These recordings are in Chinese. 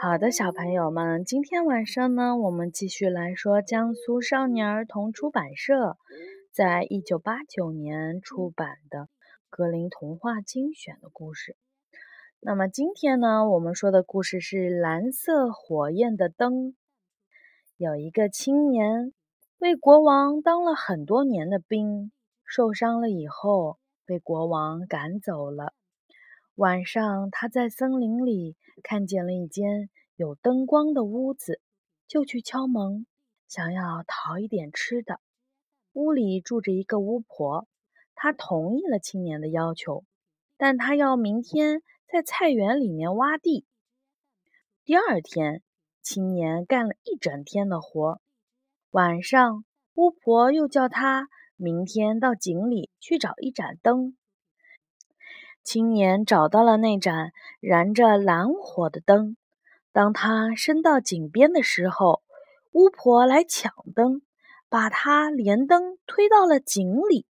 好的，小朋友们，今天晚上呢，我们继续来说江苏少年儿童出版社在一九八九年出版的《格林童话精选》的故事。那么今天呢，我们说的故事是《蓝色火焰的灯》。有一个青年为国王当了很多年的兵，受伤了以后被国王赶走了。晚上，他在森林里看见了一间有灯光的屋子，就去敲门，想要讨一点吃的。屋里住着一个巫婆，她同意了青年的要求，但她要明天在菜园里面挖地。第二天，青年干了一整天的活。晚上，巫婆又叫他明天到井里去找一盏灯。青年找到了那盏燃着蓝火的灯。当他伸到井边的时候，巫婆来抢灯，把他连灯推到了井里。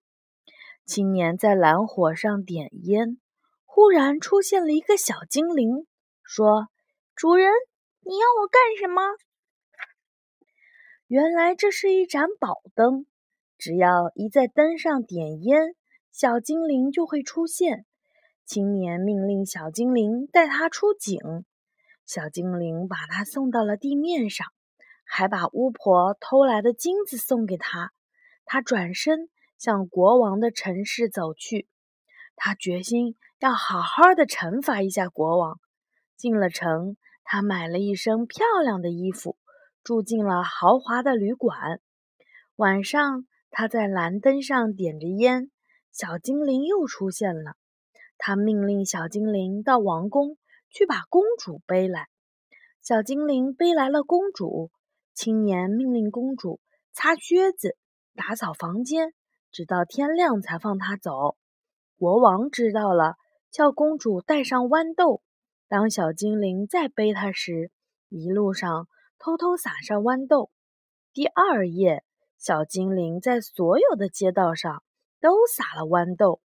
青年在蓝火上点烟，忽然出现了一个小精灵，说：“主人，你要我干什么？”原来这是一盏宝灯，只要一在灯上点烟，小精灵就会出现。青年命令小精灵带他出井，小精灵把他送到了地面上，还把巫婆偷来的金子送给他。他转身向国王的城市走去，他决心要好好的惩罚一下国王。进了城，他买了一身漂亮的衣服，住进了豪华的旅馆。晚上，他在蓝灯上点着烟，小精灵又出现了。他命令小精灵到王宫去把公主背来。小精灵背来了公主。青年命令公主擦靴子、打扫房间，直到天亮才放她走。国王知道了，叫公主带上豌豆。当小精灵再背她时，一路上偷偷撒上豌豆。第二夜，小精灵在所有的街道上都撒了豌豆。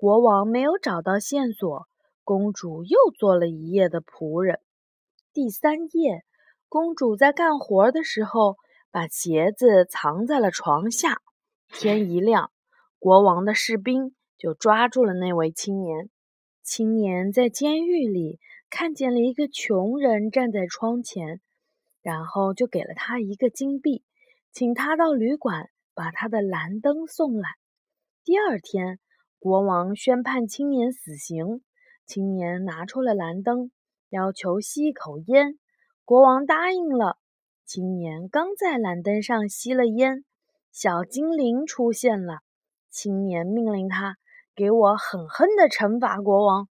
国王没有找到线索，公主又做了一夜的仆人。第三夜，公主在干活的时候把鞋子藏在了床下。天一亮，国王的士兵就抓住了那位青年。青年在监狱里看见了一个穷人站在窗前，然后就给了他一个金币，请他到旅馆把他的蓝灯送来。第二天。国王宣判青年死刑。青年拿出了蓝灯，要求吸一口烟。国王答应了。青年刚在蓝灯上吸了烟，小精灵出现了。青年命令他给我狠狠地惩罚国王。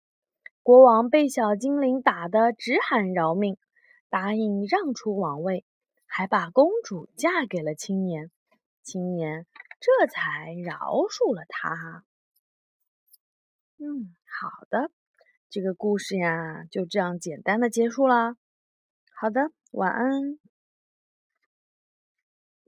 国王被小精灵打得直喊饶命，答应让出王位，还把公主嫁给了青年。青年这才饶恕了他。嗯，好的，这个故事呀就这样简单的结束了。好的，晚安。